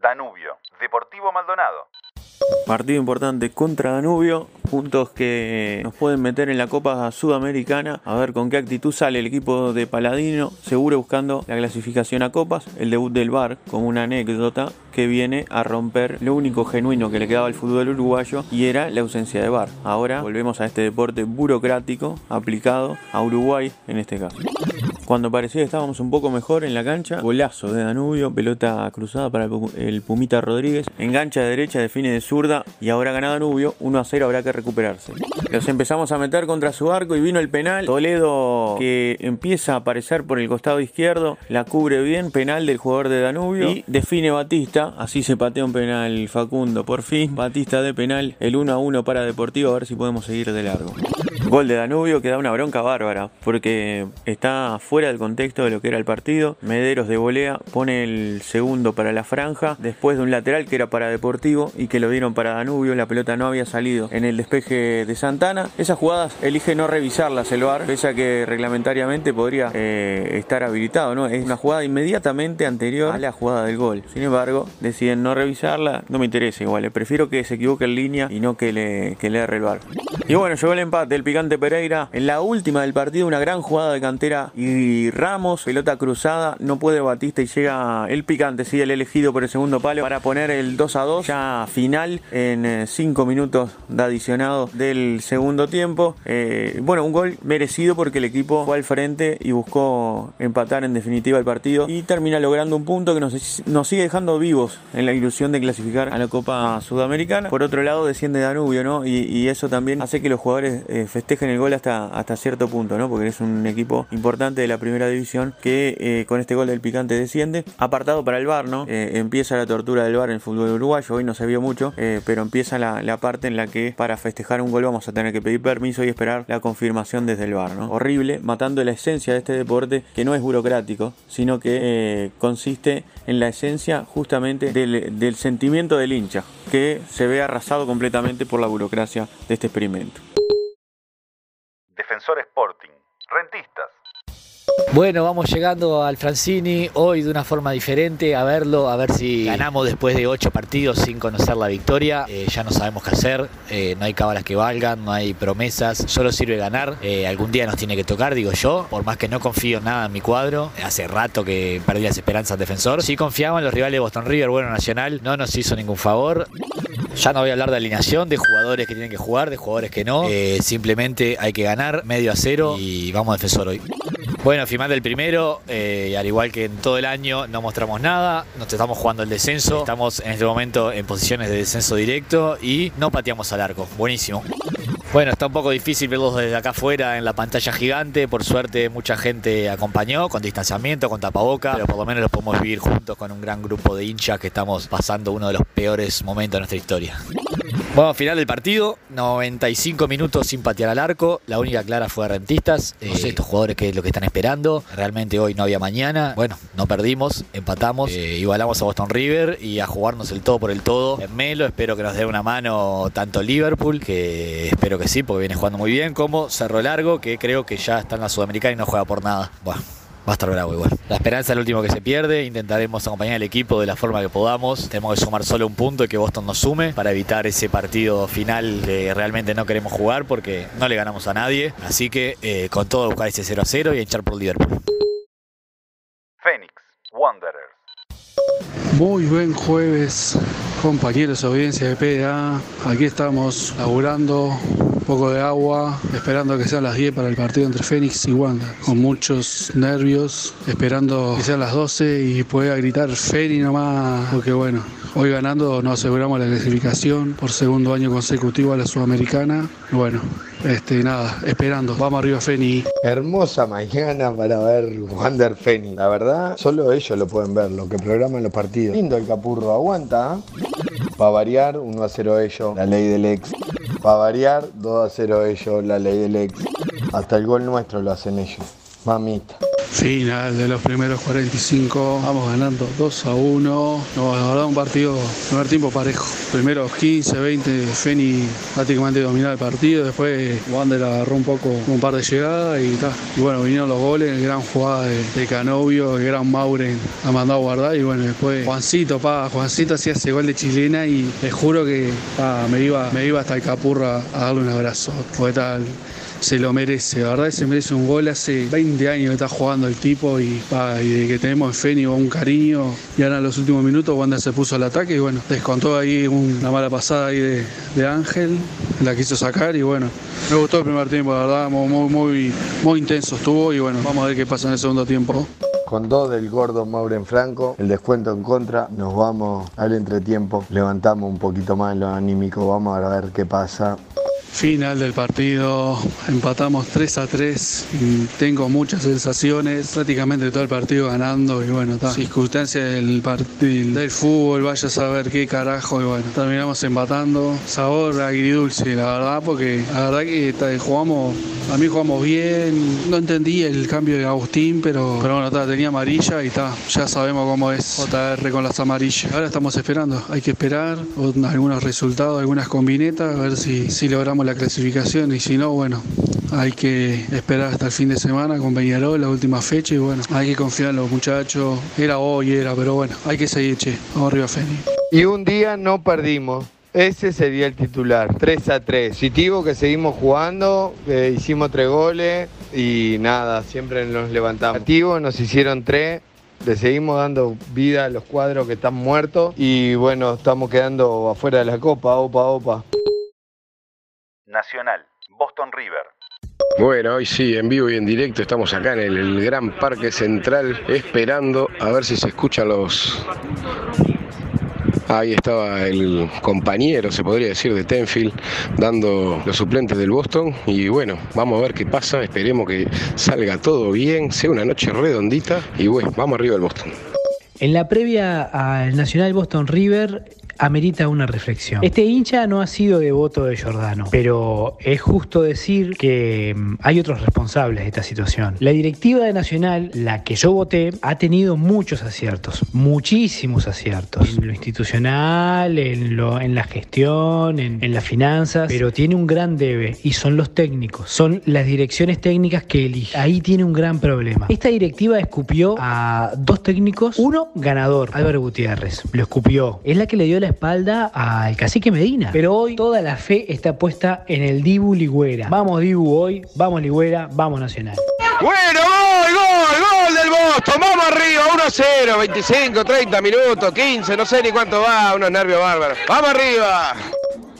Danubio, Deportivo Maldonado. Partido importante contra Danubio, puntos que nos pueden meter en la Copa Sudamericana, a ver con qué actitud sale el equipo de Paladino, seguro buscando la clasificación a Copas, el debut del VAR como una anécdota que viene a romper lo único genuino que le quedaba al fútbol uruguayo y era la ausencia de VAR. Ahora volvemos a este deporte burocrático aplicado a Uruguay en este caso. Cuando parecía que estábamos un poco mejor en la cancha, golazo de Danubio, pelota cruzada para el Pumita Rodríguez, engancha de derecha, define de zurda y ahora gana Danubio, 1 a 0 habrá que recuperarse. Los empezamos a meter contra su arco y vino el penal. Toledo que empieza a aparecer por el costado izquierdo, la cubre bien, penal del jugador de Danubio y define Batista, así se patea un penal Facundo. Por fin, Batista de penal, el 1 a 1 para Deportivo, a ver si podemos seguir de largo. Gol de Danubio que da una bronca bárbara porque está fuera del contexto de lo que era el partido. Mederos de volea pone el segundo para la franja después de un lateral que era para Deportivo y que lo dieron para Danubio. La pelota no había salido en el despeje de Santana. Esas jugadas elige no revisarlas el VAR, pese a que reglamentariamente podría eh, estar habilitado. Es una jugada inmediatamente anterior a la jugada del gol. Sin embargo, deciden no revisarla. No me interesa igual. Eh. Prefiero que se equivoque en línea y no que le, que le el VAR. Y bueno, llegó el empate. El Picante Pereira en la última del partido, una gran jugada de cantera y Ramos, pelota cruzada, no puede Batista y llega el Picante, sigue el elegido por el segundo palo para poner el 2 a 2 ya final en 5 eh, minutos de adicionado del segundo tiempo. Eh, bueno, un gol merecido porque el equipo fue al frente y buscó empatar en definitiva el partido y termina logrando un punto que nos, nos sigue dejando vivos en la ilusión de clasificar a la Copa Sudamericana. Por otro lado, desciende Danubio, ¿no? Y, eso también hace que los jugadores eh, festejen el gol hasta, hasta cierto punto, ¿no? Porque es un equipo importante de la primera división que eh, con este gol del picante desciende. Apartado para el bar, ¿no? Eh, empieza la tortura del bar en el fútbol uruguayo, hoy no se vio mucho, pero empieza la, parte en la que para festejar un gol vamos a tener que pedir permiso y esperar la confirmación desde el bar, ¿no? Horrible, matando la esencia de este deporte que no es burocrático, sino que consiste en la esencia justamente del sentimiento del hincha, que se ve arrasado completamente por la burocracia de este experimento. Defensor Sporting, rentistas. Bueno, vamos llegando al Francini hoy de una forma diferente a verlo, a ver si ganamos después de ocho partidos sin conocer la victoria. Eh, ya no sabemos qué hacer, eh, no hay cábalas que valgan, no hay promesas, solo sirve ganar. Eh, algún día nos tiene que tocar, digo yo, por más que no confío nada en mi cuadro. Hace rato que perdí las esperanzas defensor. Sí confiaba en los rivales de Boston River, bueno, Nacional no nos hizo ningún favor. Ya no voy a hablar de alineación, de jugadores que tienen que jugar, de jugadores que no. simplemente hay que ganar medio a cero y vamos defensor hoy. Bueno, final del primero, eh, al igual que en todo el año, no mostramos nada, nos estamos jugando el descenso, estamos en este momento en posiciones de descenso directo y no pateamos al arco. Buenísimo. Bueno, está un poco difícil verlos desde acá afuera en la pantalla gigante. Por suerte, mucha gente acompañó con distanciamiento, con tapaboca, pero por lo menos los podemos vivir juntos con un gran grupo de hinchas que estamos pasando uno de los peores momentos de nuestra historia. Bueno, final del partido, 95 minutos sin patear al arco. La única clara fue a Rentistas. No sé estos jugadores qué es lo que están esperando. Realmente hoy no había mañana. Bueno, no perdimos, empatamos, eh, igualamos a Boston River y a jugarnos el todo por el todo. En Melo espero que nos dé una mano tanto Liverpool, que espero que sí, porque viene jugando muy bien, como Cerro Largo, que creo que ya está en la Sudamericana y no juega por nada. Bueno va a estar bravo igual. La esperanza es el último que se pierde, intentaremos acompañar al equipo de la forma que podamos. Tenemos que sumar solo un punto y que Boston nos sume para evitar ese partido final que realmente no queremos jugar porque no le ganamos a nadie. Así que eh, con todo buscar ese 0 a 0 y echar por Liverpool. Phoenix, Wanderers. Muy buen jueves, compañeros de audiencia de PDA. Aquí estamos laburando poco de agua, esperando que sean las 10 para el partido entre Fénix y Wanda, con muchos nervios, esperando que sean las 12 y pueda gritar Fénix nomás, porque bueno, hoy ganando nos aseguramos la clasificación por segundo año consecutivo a la Sudamericana. Bueno, este, nada, esperando. Vamos arriba, Feni. Hermosa mañana para ver Wander Feni. La verdad, solo ellos lo pueden ver, lo que programan los partidos. Lindo el capurro, aguanta. Para variar, 1 a 0 ellos, la ley del ex. Para variar, 2 a 0 ellos, la ley del ex. Hasta el gol nuestro lo hacen ellos. Mamita. Final de los primeros 45, vamos ganando 2 a 1. No, la verdad un partido, primer tiempo parejo. Primeros 15, 20, Feni prácticamente dominaba el partido, después Wander agarró un poco un par de llegadas y tal. Y bueno, vinieron los goles, gran jugada de, de Canovio, el gran Mauren ha mandado a guardar y bueno, después Juancito, pa, Juancito hacía ese gol de chilena y les juro que me, iba, me iba hasta el Capurra a darle un abrazo. Fue tal, se lo merece, la verdad se merece un gol. Hace 20 años que está jugando el tipo y, de que tenemos en Feni un cariño. Y ahora en los últimos minutos Wanda se puso al ataque y bueno, descontó ahí una mala pasada ahí de, Ángel, la quiso sacar y bueno, me gustó el primer tiempo, la verdad, muy, muy, muy, intenso estuvo y bueno, vamos a ver qué pasa en el segundo tiempo. Con dos del gordo Mauren Franco, el descuento en contra, nos vamos al entretiempo, levantamos un poquito más lo anímico, vamos a ver qué pasa. Final del partido, empatamos 3 a 3 y tengo muchas sensaciones, prácticamente todo el partido ganando y bueno, ta, circunstancias del partido del fútbol, vaya a saber qué carajo y bueno, terminamos empatando, sabor agridulce la verdad, porque la verdad que ta, jugamos, a mí jugamos bien, no entendí el cambio de Agustín, pero, pero bueno, ta, tenía amarilla y está, ya sabemos cómo es. JR con las amarillas. Ahora estamos esperando, hay que esperar algunos resultados, algunas combinetas, a ver si, si logramos la clasificación y si no, bueno, hay que esperar hasta el fin de semana con Peñarol, la última fecha y bueno, hay que confiar en los muchachos. Era hoy, era, pero bueno, hay que seguir, che. Vamos arriba, Feni. Y un día no perdimos. Ese sería el titular, 3 a 3. Positivo que seguimos jugando, eh, hicimos tres goles y nada, siempre nos levantamos. Activo, nos hicieron tres, le seguimos dando vida a los cuadros que están muertos y bueno, estamos quedando afuera de la copa, opa, opa. Nacional, Boston River. Bueno, hoy sí, en vivo y en directo estamos acá en el, el Gran Parque Central esperando a ver si se escuchan los... Ahí estaba el compañero, se podría decir, de Tenfield, dando los suplentes del Boston. Y bueno, vamos a ver qué pasa. Esperemos que salga todo bien, sea una noche redondita. Y bueno, vamos arriba del Boston. En la previa al Nacional Boston River amerita una reflexión. Este hincha no ha sido devoto de Giordano, pero es justo decir que mm, hay otros responsables de esta situación. La directiva de Nacional, la que yo voté, ha tenido muchos aciertos, muchísimos aciertos. En lo institucional, en, lo, en la gestión, en, en las finanzas, pero tiene un gran debe y son los técnicos, son las direcciones técnicas que elige. Ahí tiene un gran problema. Esta directiva escupió a dos técnicos, uno ganador, Álvaro Gutiérrez, lo escupió. Es la que le dio la espalda al cacique Medina. Pero hoy toda la fe está puesta en el Dibu Ligüera. Vamos Dibu hoy, vamos Ligüera, vamos Nacional. Bueno, gol, gol, gol del Boston. Vamos arriba, 1 a 0, 25, 30 minutos, 15, no sé ni cuánto va, unos nervios bárbaros. Vamos arriba.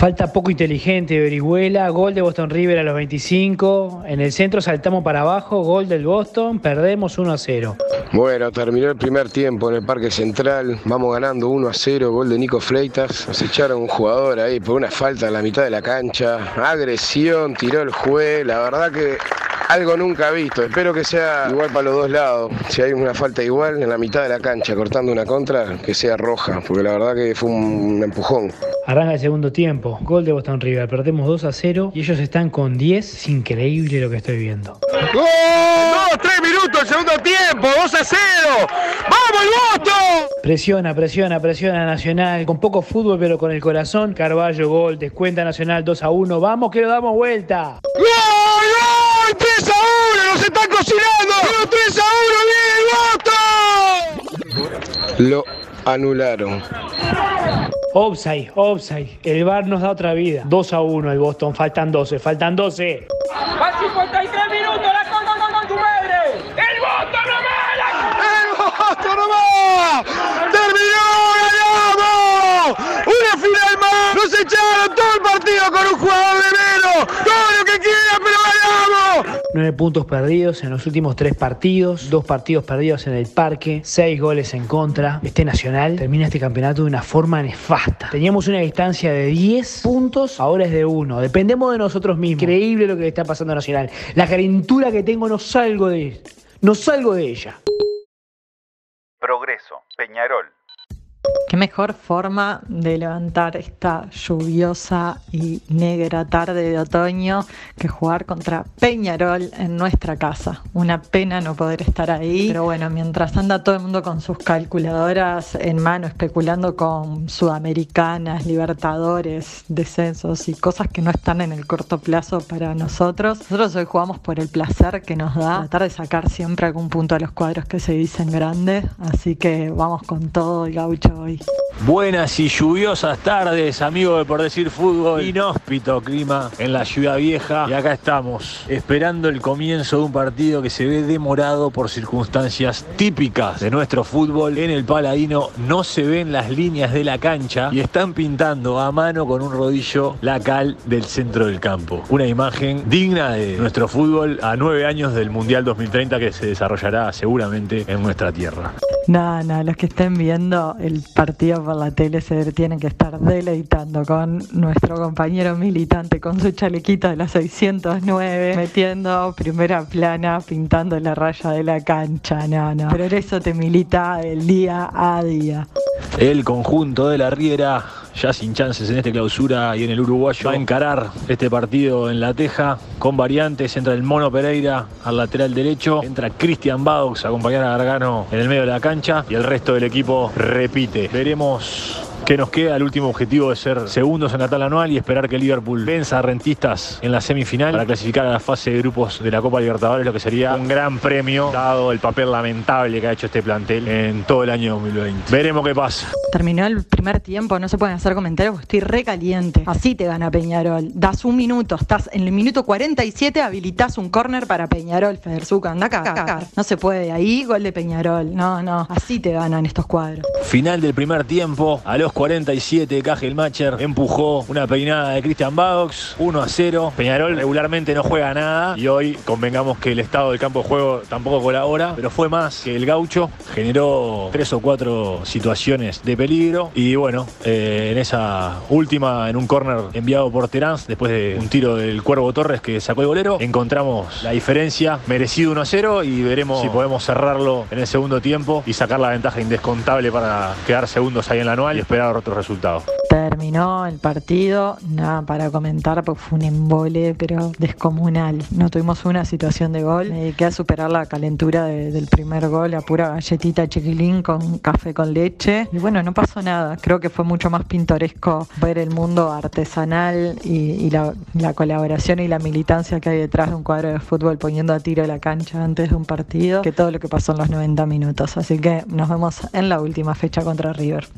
Falta poco inteligente de Orihuela, gol de Boston River a los 25. En el centro saltamos para abajo, gol del Boston, perdemos 1 a 0. Bueno, terminó el primer tiempo en el Parque Central. Vamos ganando 1 a 0, gol de Nico Fleitas. Nos echaron un jugador ahí por una falta en la mitad de la cancha. Agresión, tiró el juez. La verdad que algo nunca visto. Espero que sea igual para los dos lados. Si hay una falta igual en la mitad de la cancha, cortando una contra, que sea roja, porque la verdad que fue un empujón. Arranca el segundo tiempo, gol de Boston River, perdemos 2 a 0 y ellos están con 10. Es increíble lo que estoy viendo. ¡Gol! ¡No! ¡Tres minutos el segundo tiempo! ¡2 a 0! ¡Vamos el Boston! Presiona, presiona, presiona Nacional, con poco fútbol pero con el corazón. Carballo, gol, descuenta Nacional 2 a 1. Vamos que lo damos vuelta. ¡Gol! ¡Gol! ¡3 a 1! ¡Nos están cocinando! ¡Pero 3 a 1! ¡Viene el Boston! Lo anularon. Offside, offside. El VAR nos da otra vida. 2 a 1 el Boston, faltan 12, faltan 12. ¡Van 53 minutos! ¡La con, con, con tu madre! ¡El Boston nomás! La... ¡El Boston nomás! ¡Terminó! ¡Ganamos! ¡Una final más! ¡Nos echaron todo el partido con un jugador de menos! ¡Todo lo que quieran, pero ganamos! 9 puntos perdidos en los últimos 3 partidos, 2 partidos perdidos en el parque, 6 goles en contra. Este Nacional termina este campeonato de una forma nefasta. Teníamos una distancia de 10 puntos, ahora es de 1. Dependemos de nosotros mismos. Increíble lo que le está pasando a Nacional. La calentura que tengo no salgo de no salgo de ella. Progreso, Peñarol. Qué mejor forma de levantar esta lluviosa y negra tarde de otoño que jugar contra Peñarol en nuestra casa. Una pena no poder estar ahí, pero bueno, mientras anda todo el mundo con sus calculadoras en mano especulando con sudamericanas, libertadores, descensos y cosas que no están en el corto plazo para nosotros, nosotros hoy jugamos por el placer que nos da tratar de sacar siempre algún punto a los cuadros que se dicen grandes, así que vamos con todo el gaucho hoy. Buenas y lluviosas tardes, amigos de Por Decir Fútbol. Inhóspito clima en la ciudad vieja. Y acá estamos, esperando el comienzo de un partido que se ve demorado por circunstancias típicas de nuestro fútbol. En el Paladino no se ven las líneas de la cancha y están pintando a mano con un rodillo la cal del centro del campo. Una imagen digna de nuestro fútbol a nueve años del Mundial 2030 que se desarrollará seguramente en nuestra tierra. No, no, los que estén viendo el partido por la tele se tienen que estar deleitando con nuestro compañero militante con su chalequito de la 609, metiendo primera plana, pintando la raya de la cancha, no, no. Pero eso te milita el día a día. El conjunto de la Riera, ya sin chances en esta clausura y en el uruguayo, va a encarar este partido en la teja con variantes. Entra el Mono Pereira al lateral derecho, entra Cristian Baux a acompañar a Gargano en el medio de la cancha y el resto del equipo repite. Veremos que nos queda el último objetivo de ser segundos en la tabla anual y esperar que Liverpool venza a Rentistas en la semifinal para clasificar a la fase de grupos de la Copa Libertadores, lo que sería un gran premio dado el papel lamentable que ha hecho este plantel en todo el año 2020. Veremos qué pasa. Terminó el primer tiempo, no se pueden hacer comentarios porque estoy recaliente. Así te gana Peñarol. Das un minuto, estás en el minuto 47, habilitas un córner para Peñarol, Federzuca, anda acá, acá. No se puede, ahí gol de Peñarol. No, no, así te ganan estos cuadros. Final del primer tiempo, a los 47 Macher empujó una peinada de Christian Badox, 1 a 0. Peñarol regularmente no juega nada y hoy convengamos que el estado del campo de juego tampoco colabora, pero fue más que el gaucho, generó tres o cuatro situaciones de peligro y bueno, eh, en esa última, en un córner enviado por Terán, después de un tiro del Cuervo Torres que sacó el golero, encontramos la diferencia, merecido 1 a 0 y veremos si podemos cerrarlo en el segundo tiempo y sacar la ventaja indescontable para quedar segundos ahí en la anual y esperar otros resultados. Terminó el partido, nada para comentar porque fue un embole, pero descomunal. No tuvimos una situación de gol. Me dediqué a superar la calentura de- del primer gol, a pura galletita chiquilín con café con leche. Y bueno, no pasó nada. Creo que fue mucho más pintoresco ver el mundo artesanal y, y la, la colaboración y la militancia que hay detrás de un cuadro de fútbol poniendo a tiro la cancha antes de un partido que todo lo que pasó en los 90 minutos. Así que nos vemos en la última fecha contra River.